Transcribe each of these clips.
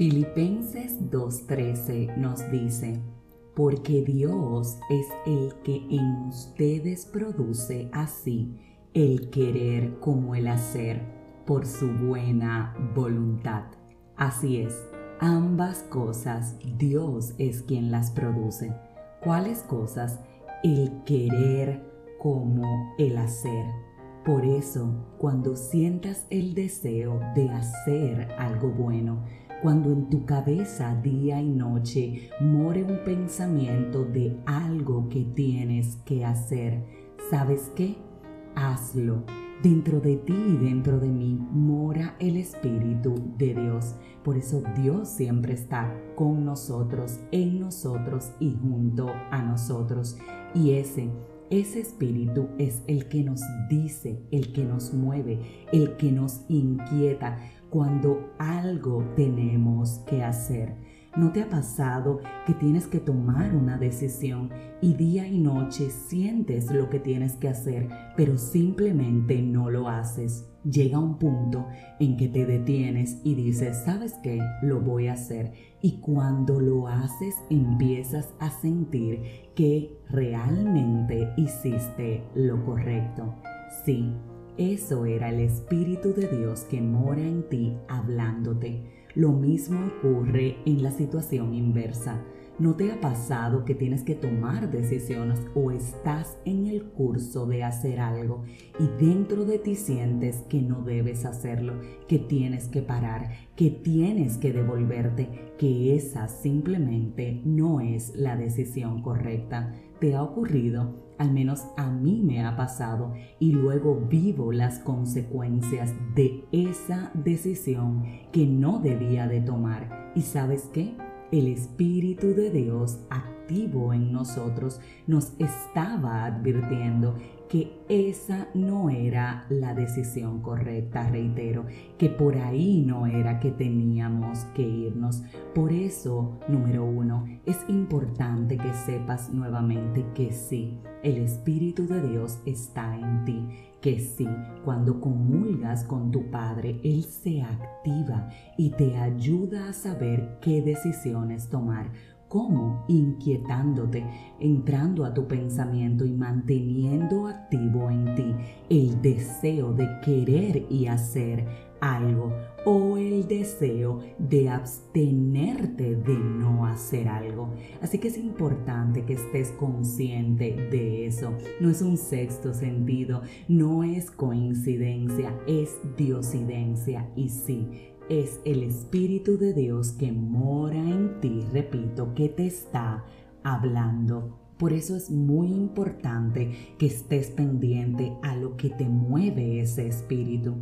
Filipenses 2.13 nos dice, porque Dios es el que en ustedes produce así el querer como el hacer por su buena voluntad. Así es, ambas cosas Dios es quien las produce. ¿Cuáles cosas? El querer como el hacer. Por eso, cuando sientas el deseo de hacer algo bueno, cuando en tu cabeza día y noche more un pensamiento de algo que tienes que hacer, ¿sabes qué? Hazlo. Dentro de ti y dentro de mí mora el Espíritu de Dios. Por eso Dios siempre está con nosotros, en nosotros y junto a nosotros. Y ese ese espíritu es el que nos dice, el que nos mueve, el que nos inquieta cuando algo tenemos que hacer. ¿No te ha pasado que tienes que tomar una decisión y día y noche sientes lo que tienes que hacer, pero simplemente no lo haces? Llega un punto en que te detienes y dices, ¿sabes qué? Lo voy a hacer. Y cuando lo haces empiezas a sentir que realmente hiciste lo correcto. Sí, eso era el Espíritu de Dios que mora en ti hablándote. Lo mismo ocurre en la situación inversa. ¿No te ha pasado que tienes que tomar decisiones o estás en el curso de hacer algo y dentro de ti sientes que no debes hacerlo, que tienes que parar, que tienes que devolverte, que esa simplemente no es la decisión correcta? ¿Te ha ocurrido? Al menos a mí me ha pasado y luego vivo las consecuencias de esa decisión que no debía de tomar. ¿Y sabes qué? El Espíritu de Dios activo en nosotros nos estaba advirtiendo que esa no era la decisión correcta, reitero, que por ahí no era que teníamos que irnos. Por eso, número uno, es importante que sepas nuevamente que sí, el Espíritu de Dios está en ti, que sí, cuando comulgas con tu Padre, Él se activa y te ayuda a saber qué decisiones tomar ¿Cómo? Inquietándote, entrando a tu pensamiento y manteniendo activo en ti el deseo de querer y hacer algo o el deseo de abstenerte de no hacer algo. Así que es importante que estés consciente de eso. No es un sexto sentido, no es coincidencia, es diosidencia y sí es el Espíritu de Dios que mora en ti, repito, que te está hablando. Por eso es muy importante que estés pendiente a lo que te mueve ese espíritu.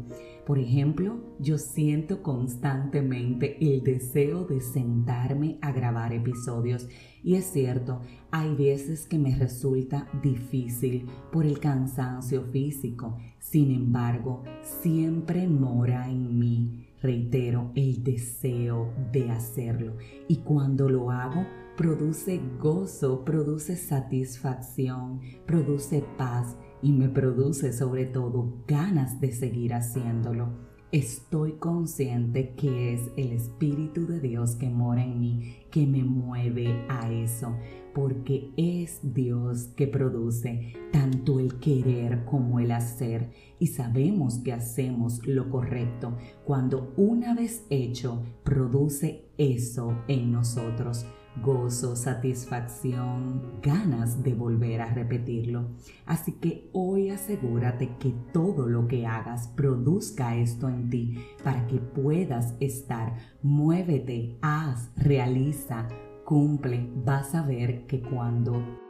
Por ejemplo, yo siento constantemente el deseo de sentarme a grabar episodios y es cierto, hay veces que me resulta difícil por el cansancio físico. Sin embargo, siempre mora en mí reitero, el deseo de hacerlo. Y cuando lo hago, produce gozo, produce satisfacción, produce paz y me produce sobre todo ganas de seguir haciéndolo. Estoy consciente que es el Espíritu de Dios que mora en mí, que me mueve a eso, porque es Dios que produce tanto el querer como el hacer. Y sabemos que hacemos lo correcto cuando una vez hecho produce eso en nosotros gozo, satisfacción, ganas de volver a repetirlo. Así que hoy asegúrate que todo lo que hagas produzca esto en ti para que puedas estar. Muévete, haz, realiza, cumple. Vas a ver que cuando